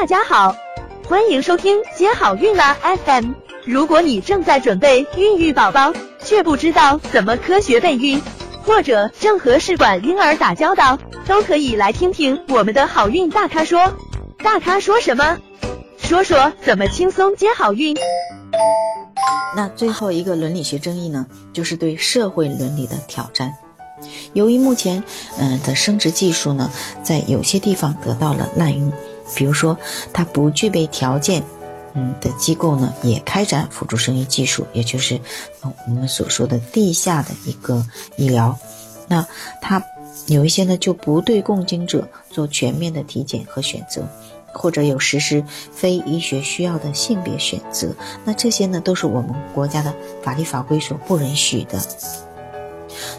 大家好，欢迎收听接好运啦 FM。如果你正在准备孕育宝宝，却不知道怎么科学备孕，或者正和试管婴儿打交道，都可以来听听我们的好运大咖说。大咖说什么？说说怎么轻松接好运。那最后一个伦理学争议呢，就是对社会伦理的挑战。由于目前，嗯的生殖技术呢，在有些地方得到了滥用，比如说它不具备条件，嗯的机构呢，也开展辅助生育技术，也就是我们所说的地下的一个医疗。那它有一些呢，就不对共经者做全面的体检和选择。或者有实施非医学需要的性别选择，那这些呢都是我们国家的法律法规所不允许的。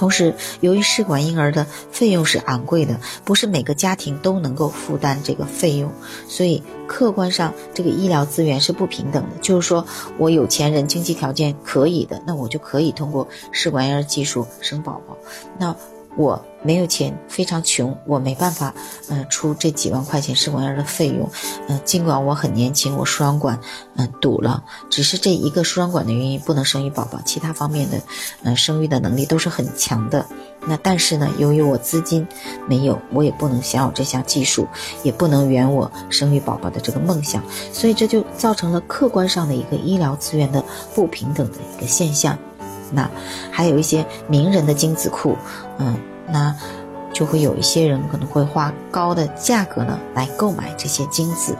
同时，由于试管婴儿的费用是昂贵的，不是每个家庭都能够负担这个费用，所以客观上这个医疗资源是不平等的。就是说我有钱人经济条件可以的，那我就可以通过试管婴儿技术生宝宝。那我没有钱，非常穷，我没办法，嗯，出这几万块钱试管婴儿的费用，嗯，尽管我很年轻，我输卵管，嗯，堵了，只是这一个输卵管的原因不能生育宝宝，其他方面的，嗯，生育的能力都是很强的。那但是呢，由于我资金没有，我也不能享有这项技术，也不能圆我生育宝宝的这个梦想，所以这就造成了客观上的一个医疗资源的不平等的一个现象。那还有一些名人的精子库，嗯，那就会有一些人可能会花高的价格呢来购买这些精子。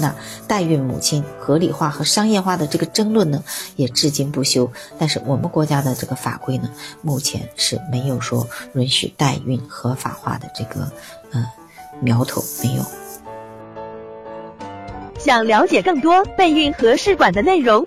那代孕母亲合理化和商业化的这个争论呢，也至今不休。但是我们国家的这个法规呢，目前是没有说允许代孕合法化的这个呃苗头没有。想了解更多备孕和试管的内容。